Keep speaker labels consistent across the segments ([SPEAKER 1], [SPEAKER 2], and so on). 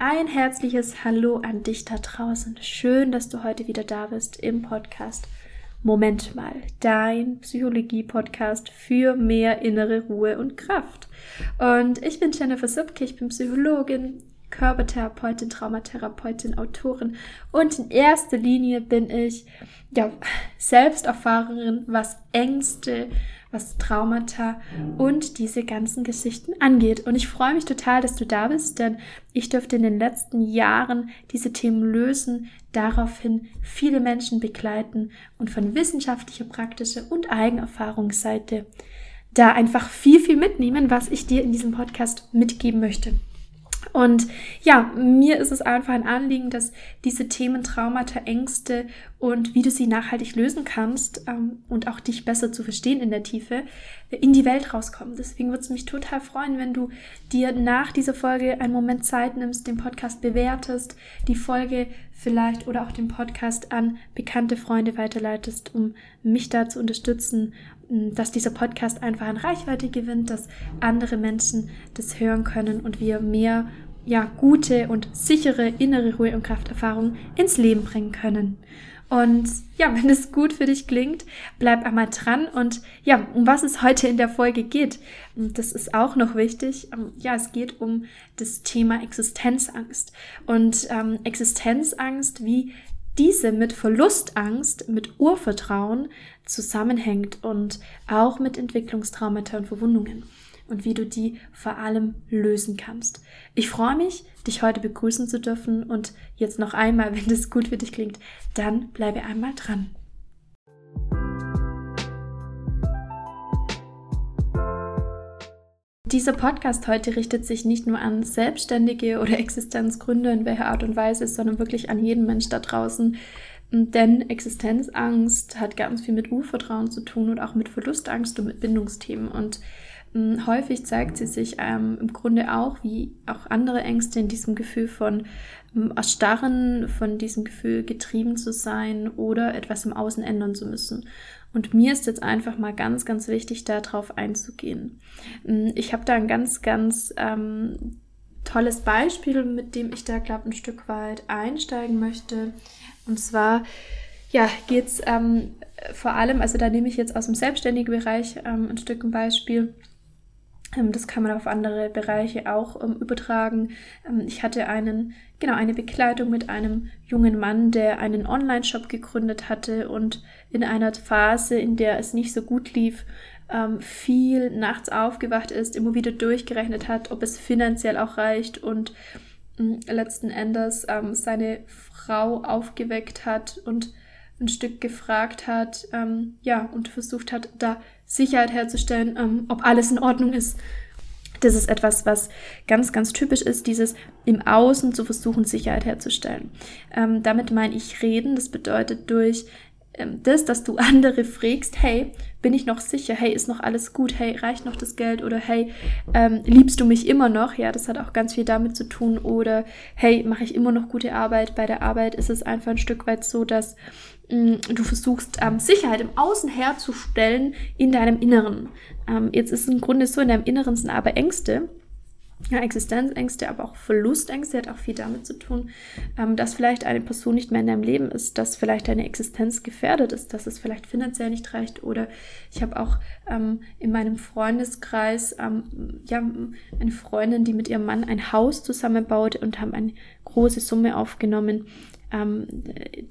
[SPEAKER 1] Ein herzliches Hallo an dich da draußen. Schön, dass du heute wieder da bist im Podcast. Moment mal, dein Psychologie-Podcast für mehr innere Ruhe und Kraft. Und ich bin Jennifer Subke, ich bin Psychologin, Körpertherapeutin, Traumatherapeutin, Autorin und in erster Linie bin ich ja Selbsterfahrerin, was Ängste, was Traumata und diese ganzen Geschichten angeht. Und ich freue mich total, dass du da bist, denn ich durfte in den letzten Jahren diese Themen lösen, daraufhin viele Menschen begleiten und von wissenschaftlicher, praktischer und Eigenerfahrungsseite da einfach viel, viel mitnehmen, was ich dir in diesem Podcast mitgeben möchte. Und ja, mir ist es einfach ein Anliegen, dass diese Themen Traumata, Ängste und wie du sie nachhaltig lösen kannst ähm, und auch dich besser zu verstehen in der Tiefe, in die Welt rauskommen. Deswegen würde es mich total freuen, wenn du dir nach dieser Folge einen Moment Zeit nimmst, den Podcast bewertest, die Folge vielleicht oder auch den Podcast an bekannte Freunde weiterleitest, um mich da zu unterstützen dass dieser Podcast einfach an Reichweite gewinnt, dass andere Menschen das hören können und wir mehr ja, gute und sichere innere Ruhe- und Krafterfahrungen ins Leben bringen können. Und ja, wenn es gut für dich klingt, bleib einmal dran. Und ja, um was es heute in der Folge geht, das ist auch noch wichtig. Ähm, ja, es geht um das Thema Existenzangst. Und ähm, Existenzangst, wie diese mit Verlustangst, mit Urvertrauen zusammenhängt und auch mit Entwicklungstraumata und Verwundungen und wie du die vor allem lösen kannst. Ich freue mich, dich heute begrüßen zu dürfen und jetzt noch einmal, wenn das gut für dich klingt, dann bleibe einmal dran. Dieser Podcast heute richtet sich nicht nur an Selbstständige oder Existenzgründer in welcher Art und Weise, sondern wirklich an jeden Mensch da draußen. Denn Existenzangst hat ganz viel mit Urvertrauen zu tun und auch mit Verlustangst und mit Bindungsthemen. Und hm, häufig zeigt sie sich ähm, im Grunde auch, wie auch andere Ängste, in diesem Gefühl von ähm, Erstarren, von diesem Gefühl getrieben zu sein oder etwas im Außen ändern zu müssen. Und mir ist jetzt einfach mal ganz, ganz wichtig, darauf einzugehen. Mm, ich habe da ein ganz, ganz ähm, tolles Beispiel, mit dem ich da, glaube ein Stück weit einsteigen möchte. Und zwar, ja, geht es ähm, vor allem, also da nehme ich jetzt aus dem selbstständigen Bereich ähm, ein Stück ein Beispiel. Ähm, das kann man auf andere Bereiche auch ähm, übertragen. Ähm, ich hatte einen, genau, eine Begleitung mit einem jungen Mann, der einen Online-Shop gegründet hatte und in einer Phase, in der es nicht so gut lief, viel nachts aufgewacht ist, immer wieder durchgerechnet hat, ob es finanziell auch reicht und letzten Endes seine Frau aufgeweckt hat und ein Stück gefragt hat, ja, und versucht hat, da Sicherheit herzustellen, ähm, ob alles in Ordnung ist. Das ist etwas, was ganz, ganz typisch ist, dieses im Außen zu versuchen, Sicherheit herzustellen. Ähm, damit meine ich reden. Das bedeutet durch ähm, das, dass du andere fragst, hey, bin ich noch sicher? Hey, ist noch alles gut? Hey, reicht noch das Geld? Oder hey, ähm, liebst du mich immer noch? Ja, das hat auch ganz viel damit zu tun. Oder hey, mache ich immer noch gute Arbeit? Bei der Arbeit ist es einfach ein Stück weit so, dass mh, mm, du versuchst, ähm, Sicherheit im Außen herzustellen in deinem Inneren. Ähm, jetzt ist es im Grunde so, in deinem Inneren sind aber Ängste ja, Existenzängste, aber auch Verlustängste hat auch viel damit zu tun, ähm, dass vielleicht eine Person nicht mehr in deinem Leben ist, dass vielleicht deine Existenz gefährdet ist, dass es vielleicht finanziell nicht reicht. Oder ich habe auch ähm, in meinem Freundeskreis ähm, ja, eine Freundin, die mit ihrem Mann ein Haus zusammenbaut und haben eine große Summe aufgenommen, ähm,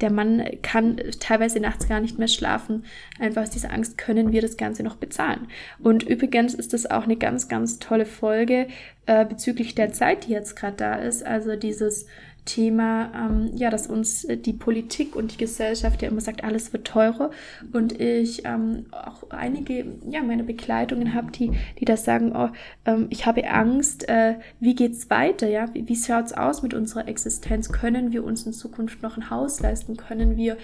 [SPEAKER 1] der Mann kann teilweise nachts gar nicht mehr schlafen. Einfach aus dieser Angst können wir das Ganze noch bezahlen. Und übrigens ist das auch eine ganz, ganz tolle Folge äh, bezüglich der Zeit, die jetzt gerade da ist. Also dieses Thema, ähm, ja, dass uns die Politik und die Gesellschaft ja immer sagt, alles wird teurer. Und ich ähm, auch einige, ja, meine Begleitungen habe, die, die das sagen, oh, ähm, ich habe Angst, äh, wie geht's weiter, ja? Wie, wie schaut's aus mit unserer Existenz? Können wir uns in Zukunft noch ein Haus leisten? Können wir,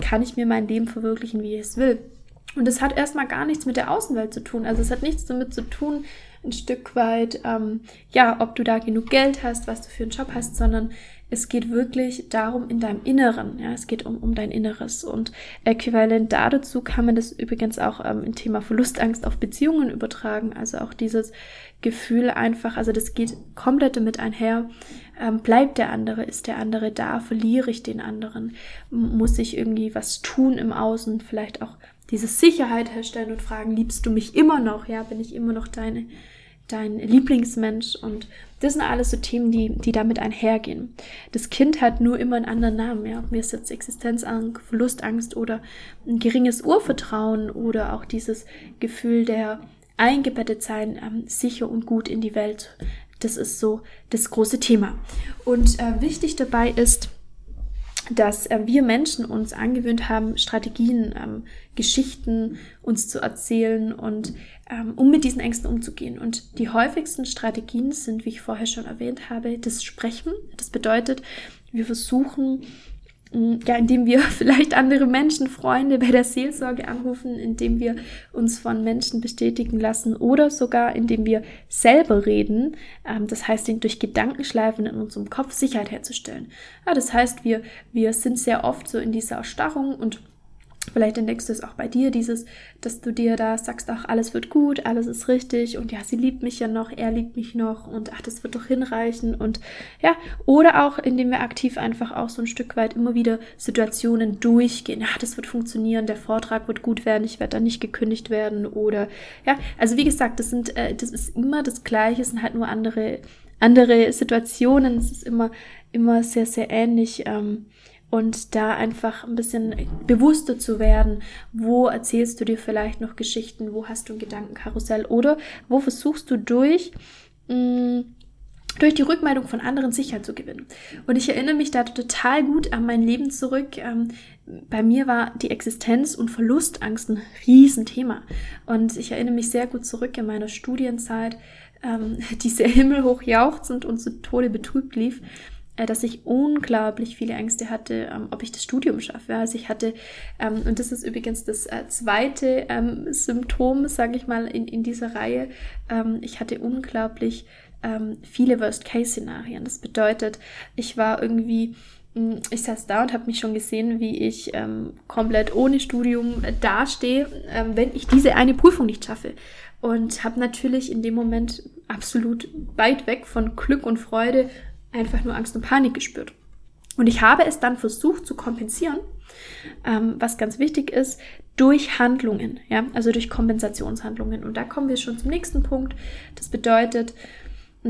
[SPEAKER 1] kann ich mir mein Leben verwirklichen, wie ich es will? Und das hat erstmal gar nichts mit der Außenwelt zu tun. Also es hat nichts damit zu tun, ein Stück weit, ähm, ja, ob du da genug Geld hast, was du für einen Job hast, sondern es geht wirklich darum in deinem Inneren. Ja, es geht um, um dein Inneres. Und äquivalent dazu kann man das übrigens auch ähm, im Thema Verlustangst auf Beziehungen übertragen. Also auch dieses Gefühl einfach, also das geht komplett damit einher. Ähm, bleibt der andere? Ist der andere da? Verliere ich den anderen? Muss ich irgendwie was tun im Außen? Vielleicht auch diese Sicherheit herstellen und fragen, liebst du mich immer noch? Ja, bin ich immer noch deine, dein Lieblingsmensch? Und das sind alles so Themen, die, die damit einhergehen. Das Kind hat nur immer einen anderen Namen. Ja, ob mir ist jetzt Existenzangst, Verlustangst oder ein geringes Urvertrauen oder auch dieses Gefühl der eingebettet sein, ähm, sicher und gut in die Welt. Das ist so das große Thema. Und äh, wichtig dabei ist, dass äh, wir Menschen uns angewöhnt haben, Strategien, ähm, Geschichten uns zu erzählen und ähm, um mit diesen Ängsten umzugehen. Und die häufigsten Strategien sind, wie ich vorher schon erwähnt habe, das Sprechen. Das bedeutet, wir versuchen ja, indem wir vielleicht andere Menschen, Freunde bei der Seelsorge anrufen, indem wir uns von Menschen bestätigen lassen oder sogar indem wir selber reden. Ähm, das heißt, durch Gedankenschleifen in unserem Kopf Sicherheit herzustellen. Ja, das heißt, wir, wir sind sehr oft so in dieser Erstarrung und Vielleicht entdeckst du es auch bei dir, dieses, dass du dir da sagst, ach, alles wird gut, alles ist richtig und ja, sie liebt mich ja noch, er liebt mich noch und ach, das wird doch hinreichen und ja, oder auch, indem wir aktiv einfach auch so ein Stück weit immer wieder Situationen durchgehen. Ja, das wird funktionieren, der Vortrag wird gut werden, ich werde da nicht gekündigt werden oder ja, also wie gesagt, das sind, äh, das ist immer das Gleiche, es sind halt nur andere, andere Situationen, es ist immer, immer sehr, sehr ähnlich. Ähm, und da einfach ein bisschen bewusster zu werden, wo erzählst du dir vielleicht noch Geschichten, wo hast du ein Gedankenkarussell oder wo versuchst du durch mh, mm, durch die Rückmeldung von anderen Sicherheit zu gewinnen. Und ich erinnere mich da total gut an mein Leben zurück. Ähm, bei mir war die Existenz und Verlustangst ein Riesenthema. Und ich erinnere mich sehr gut zurück in meiner Studienzeit, ähm, die sehr himmelhoch jauchzend und zu Tode betrübt lief. Äh, dass ich unglaublich viele Ängste hatte, ähm, ob ich das Studium schaffe. Also ich hatte, ähm, und das ist übrigens das äh, zweite ähm, Symptom, sage ich mal, in, in dieser Reihe, ich hatte unglaublich viele Worst-Case-Szenarien. Das bedeutet, ich war irgendwie hm, ich saß da und habe mich schon gesehen, wie ich ähm, komplett ohne Studium äh, dastehe, ähm, wenn ich diese eine Prüfung nicht schaffe. Und habe natürlich in dem Moment absolut weit weg von Glück und Freude einfach nur Angst und Panik gespürt. Und ich habe es dann versucht zu kompensieren, ähm, was ganz wichtig ist, durch Handlungen, ja, also durch Kompensationshandlungen. Und da kommen wir schon zum nächsten Punkt. Das bedeutet,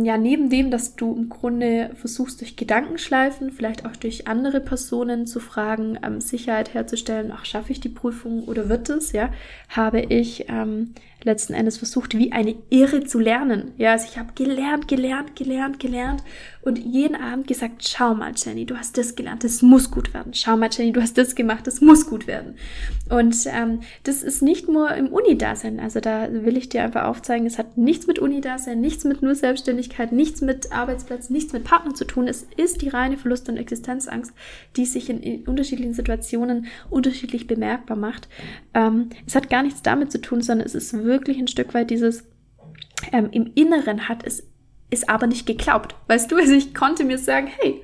[SPEAKER 1] ja, neben dem, dass du im Grunde versuchst, durch Gedankenschleifen, vielleicht auch durch andere Personen zu fragen, ähm, Sicherheit herzustellen, ach, schaffe ich die Prüfung oder wird es, ja, habe ich ähm, letzten Endes versucht, wie eine Irre zu lernen. Ja, also ich habe gelernt, gelernt, gelernt, gelernt und jeden Abend gesagt, schau mal, Jenny, du hast das gelernt, das muss gut werden. Schau mal, Jenny, du hast das gemacht, das muss gut werden. Und ähm, das ist nicht nur im Uni-Dasein. Also da will ich dir einfach aufzeigen, es hat nichts mit Uni-Dasein, nichts mit nur Selbstständigkeit, nichts mit Arbeitsplatz, nichts mit Partner zu tun. Es ist die reine Verlust- und Existenzangst, die sich in, in unterschiedlichen Situationen unterschiedlich bemerkbar macht. Ähm, es hat gar nichts damit zu tun, sondern es ist wirklich ein Stück weit dieses ähm, im Inneren hat es ist aber nicht geglaubt. Weißt du, also ich konnte mir sagen, hey,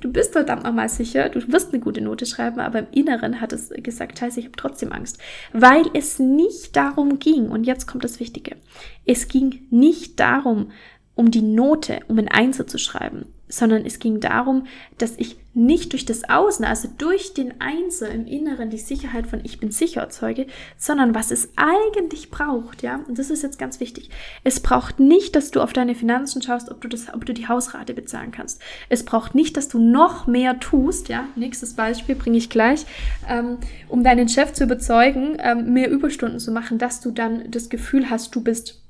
[SPEAKER 1] du bist verdammt nochmal sicher, du wirst eine gute Note schreiben, aber im Inneren hat es gesagt, scheiße, ich habe trotzdem Angst. Weil es nicht darum ging, und jetzt kommt das Wichtige, es ging nicht darum, um die Note, um ein Einser zu schreiben, sondern es ging darum, dass ich nicht durch das Außen, also durch den Einser im Inneren die Sicherheit von ich bin sicher erzeuge, sondern was es eigentlich braucht, ja, und das ist jetzt ganz wichtig. Es braucht nicht, dass du auf deine Finanzen schaust, ob du das, ob du die Hausrate bezahlen kannst. Es braucht nicht, dass du noch mehr tust, ja, nächstes Beispiel bringe ich gleich, ähm, um deinen Chef zu überzeugen, ähm, mehr Überstunden zu machen, dass du dann das Gefühl hast, du bist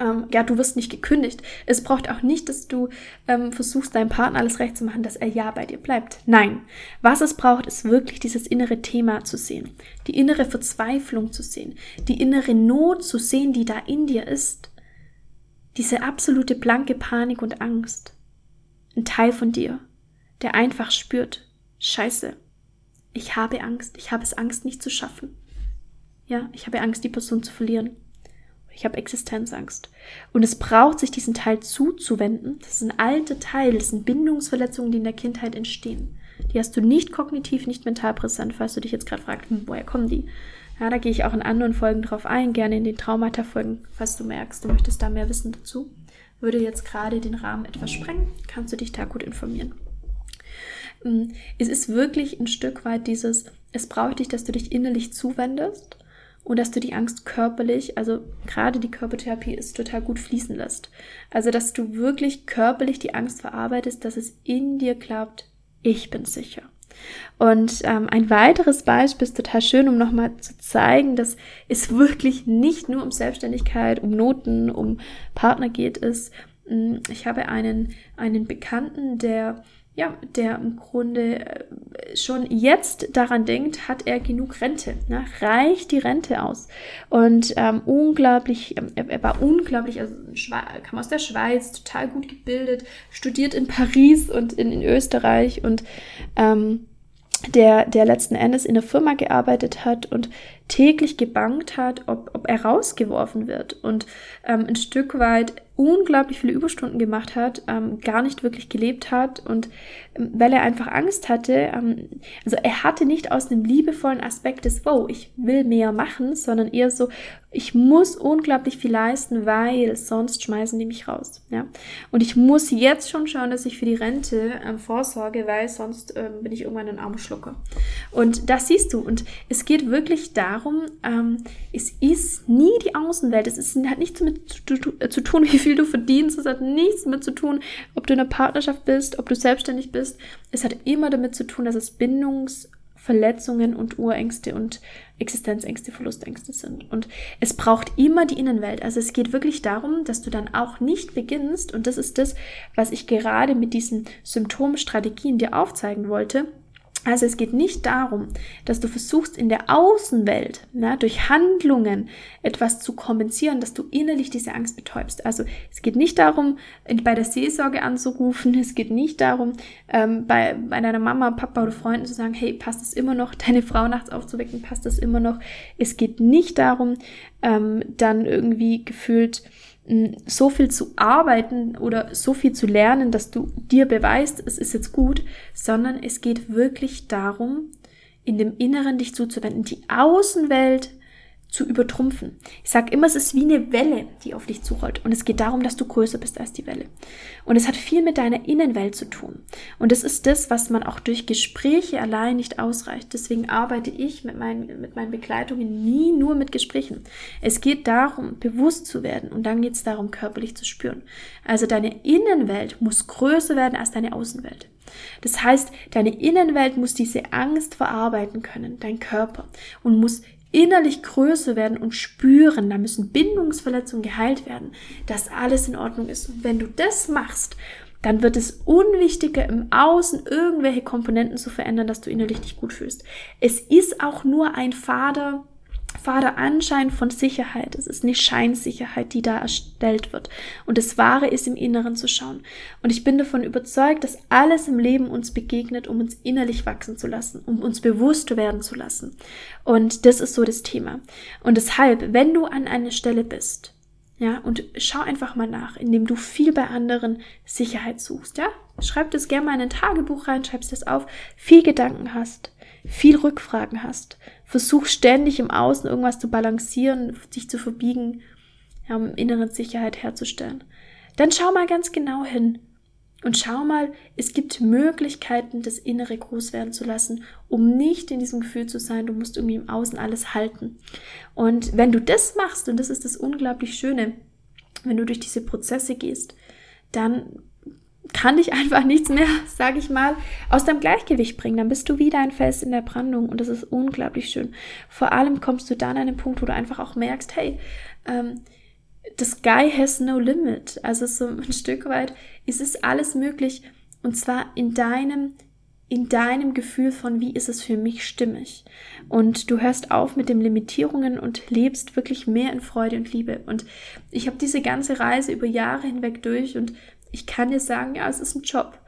[SPEAKER 1] ähm, ja, du wirst nicht gekündigt. Es braucht auch nicht, dass du ähm, versuchst, deinem Partner alles recht zu machen, dass er ja bei dir bleibt. Nein. Was es braucht, ist wirklich dieses innere Thema zu sehen, die innere Verzweiflung zu sehen, die innere Not zu sehen, die da in dir ist. Diese absolute blanke Panik und Angst. Ein Teil von dir, der einfach spürt, scheiße, ich habe Angst, ich habe es Angst, nicht zu schaffen. Ja, ich habe Angst, die Person zu verlieren. Ich habe Existenzangst. Und es braucht sich diesen Teil zuzuwenden. Das ist ein alter Teil, das sind Bindungsverletzungen, die in der Kindheit entstehen. Die hast du nicht kognitiv, nicht mental präsent, falls du dich jetzt gerade fragst, hm, woher kommen die? Ja, da gehe ich auch in anderen Folgen drauf ein, gerne in den Traumata-Folgen, falls du merkst, du möchtest da mehr wissen dazu. Würde jetzt gerade den Rahmen etwas sprengen, kannst du dich da gut informieren. Hm, es ist wirklich ein Stück weit dieses, es braucht dich, dass du dich innerlich zuwendest und dass du die Angst körperlich, also gerade die Körpertherapie ist total gut fließen lässt. Also, dass du wirklich körperlich die Angst verarbeitest, dass es in dir klappt, ich bin sicher. Und ähm, ein weiteres Beispiel ist total schön, um nochmal zu zeigen, dass es wirklich nicht nur um Selbstständigkeit, um Noten, um Partner geht, ist. Hm, ich habe einen, einen Bekannten, der ja, der im Grunde äh, schon jetzt daran denkt, hat er genug Rente? Ne? Reicht die Rente aus? Und ähm, unglaublich, ähm, er, war unglaublich, also kam aus der Schweiz, total gut gebildet, studiert in Paris und in, in Österreich und ähm, der, der letzten Endes in der Firma gearbeitet hat und täglich gebankt hat, ob, ob er rausgeworfen wird und ähm, ein Stück weit unglaublich viele Überstunden gemacht hat, ähm, gar nicht wirklich gelebt hat und ähm, weil er einfach Angst hatte, ähm, also er hatte nicht aus einem liebevollen Aspekt des, wow, ich will mehr machen, sondern eher so, ich muss unglaublich viel leisten, weil sonst schmeißen die mich raus. Ja? Und ich muss jetzt schon schauen, dass ich für die Rente ähm, vorsorge, weil sonst ähm, bin ich irgendwann ein armer Schlucker. Und das siehst du. Und es geht wirklich darum, ähm, es ist nie die Außenwelt. Es ist, hat nichts damit zu, zu tun, wie viel du verdienst. Es hat nichts damit zu tun, ob du in einer Partnerschaft bist, ob du selbstständig bist. Es hat immer damit zu tun, dass es Bindungs- Verletzungen und Urängste und Existenzängste, Verlustängste sind. Und es braucht immer die Innenwelt. Also es geht wirklich darum, dass du dann auch nicht beginnst, und das ist das, was ich gerade mit diesen Symptomstrategien dir aufzeigen wollte, also es geht nicht darum, dass du versuchst in der Außenwelt na, durch Handlungen etwas zu kompensieren, dass du innerlich diese Angst betäubst. Also es geht nicht darum, bei der Seelsorge anzurufen, es geht nicht darum, ähm, bei, bei deiner Mama, Papa oder Freunden zu sagen, hey, passt es immer noch, deine Frau nachts aufzuwecken, passt das immer noch. Es geht nicht darum, ähm, dann irgendwie gefühlt so viel zu arbeiten oder so viel zu lernen, dass du dir beweist, es ist jetzt gut, sondern es geht wirklich darum, in dem Inneren dich zuzuwenden, die Außenwelt zu übertrumpfen. Ich sage immer, es ist wie eine Welle, die auf dich zurollt. Und es geht darum, dass du größer bist als die Welle. Und es hat viel mit deiner Innenwelt zu tun. Und das ist das, was man auch durch Gespräche allein nicht ausreicht. Deswegen arbeite ich mit meinen, mit meinen Begleitungen nie nur mit Gesprächen. Es geht darum, bewusst zu werden. Und dann geht es darum, körperlich zu spüren. Also deine Innenwelt muss größer werden als deine Außenwelt. Das heißt, deine Innenwelt muss diese Angst verarbeiten können, dein Körper, und muss innerlich größer werden und spüren, da müssen Bindungsverletzungen geheilt werden, dass alles in Ordnung ist. Und wenn du das machst, dann wird es unwichtiger, im Außen irgendwelche Komponenten zu verändern, dass du innerlich dich gut fühlst. Es ist auch nur ein fader fader Anschein von Sicherheit. Es ist eine Scheinsicherheit, die da erstellt wird. Und das Wahre ist im Inneren zu schauen. Und ich bin davon überzeugt, dass alles im Leben uns begegnet, um uns innerlich wachsen zu lassen, um uns bewusst werden zu lassen. Und das ist so das Thema. Und deshalb, wenn du an einer Stelle bist, ja, und schau einfach mal nach, indem du viel bei anderen Sicherheit suchst, ja? Schreib das gerne mal in ein Tagebuch rein, schreibst das auf, viel Gedanken hast, viel Rückfragen hast, versuch ständig im Außen irgendwas zu balancieren, dich zu verbiegen, ja, um innere Sicherheit herzustellen. Dann schau mal ganz genau hin und schau mal, es gibt Möglichkeiten, das Innere groß werden zu lassen, um nicht in diesem Gefühl zu sein, du musst irgendwie im Außen alles halten. Und wenn du das machst, und das ist das unglaublich Schöne, wenn du durch diese Prozesse gehst, dann kann dich einfach nichts mehr, sage ich mal, aus deinem Gleichgewicht bringen. Dann bist du wieder ein Fels in der Brandung und das ist unglaublich schön. Vor allem kommst du dann an einen Punkt, wo du einfach auch merkst, hey, ähm, the sky has no limit. Also so ein Stück weit ist es alles möglich und zwar in deinem in deinem Gefühl von, wie ist es für mich stimmig. Und du hörst auf mit den Limitierungen und lebst wirklich mehr in Freude und Liebe. Und ich habe diese ganze Reise über Jahre hinweg durch und ich kann dir sagen, ja, es ist ein Job.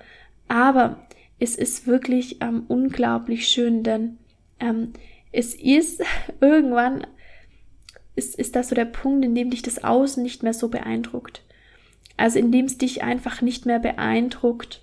[SPEAKER 1] Aber es ist wirklich ähm, unglaublich schön, denn ähm, es ist irgendwann ist, ist das so der Punkt, in dem dich das Außen nicht mehr so beeindruckt. Also in dem es dich einfach nicht mehr beeindruckt,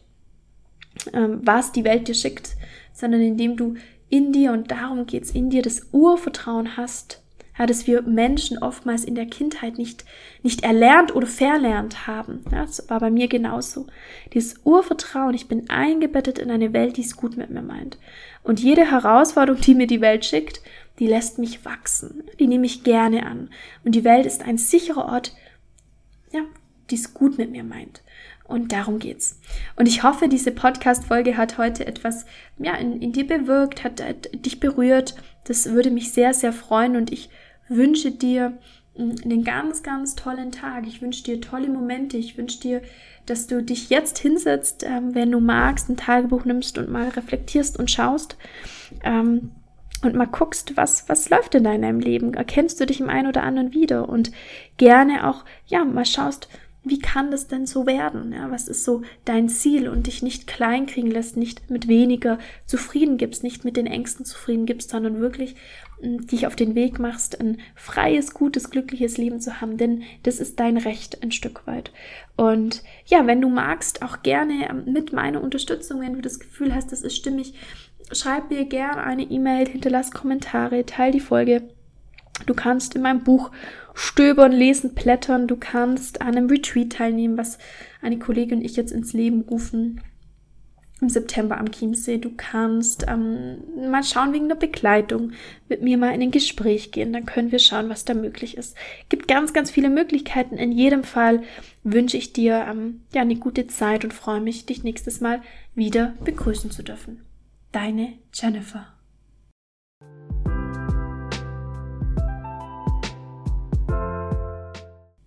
[SPEAKER 1] ähm, was die Welt dir schickt, sondern in dem du in dir, und darum geht's, in dir das Urvertrauen hast, ja, dass wir Menschen oftmals in der Kindheit nicht, nicht erlernt oder verlernt haben. Ja, das war bei mir genauso. Dieses Urvertrauen, ich bin eingebettet in eine Welt, die es gut mit mir meint. Und jede Herausforderung, die mir die Welt schickt, die lässt mich wachsen. Die nehme ich gerne an. Und die Welt ist ein sicherer Ort, ja, die es gut mit mir meint. Und darum geht's. Und ich hoffe, diese Podcast-Folge hat heute etwas, ja, in, in dir bewirkt, hat, hat dich berührt. Das würde mich sehr, sehr freuen und ich wünsche dir mm, einen ganz, ganz tollen Tag. Ich wünsche dir tolle Momente. Ich wünsche dir, dass du dich jetzt hinsetzt, ähm, wenn du magst, ein Tagebuch nimmst und mal reflektierst und schaust. Ähm, und mal guckst, was, was läuft in deinem Leben? Erkennst du dich im einen oder anderen wieder? Und gerne auch, ja, mal schaust, wie kann das denn so werden? Ja, was ist so dein Ziel und dich nicht klein kriegen lässt, nicht mit weniger zufrieden gibst, nicht mit den Ängsten zufrieden gibst, sondern wirklich hm, dich auf den Weg machst, ein freies, gutes, glückliches Leben zu haben, denn das ist dein Recht ein Stück weit. Und ja, wenn du magst, auch gerne ähm, mit meiner Unterstützung, wenn du das Gefühl hast, das ist stimmig, schreib mir gerne eine E-Mail, hinterlass Kommentare, teil die Folge. Du kannst in meinem Buch stöbern, lesen, plättern. Du kannst an einem Retreat teilnehmen, was eine Kollegin und ich jetzt ins Leben rufen im September am Chiemsee. Du kannst ähm, mal schauen wegen der Begleitung, mit mir mal in ein Gespräch gehen. Dann können wir schauen, was da möglich ist. Gibt ganz, ganz viele Möglichkeiten. In jedem Fall wünsche ich dir ähm, ja eine gute Zeit und freue mich, dich nächstes Mal wieder begrüßen zu dürfen. Deine Jennifer.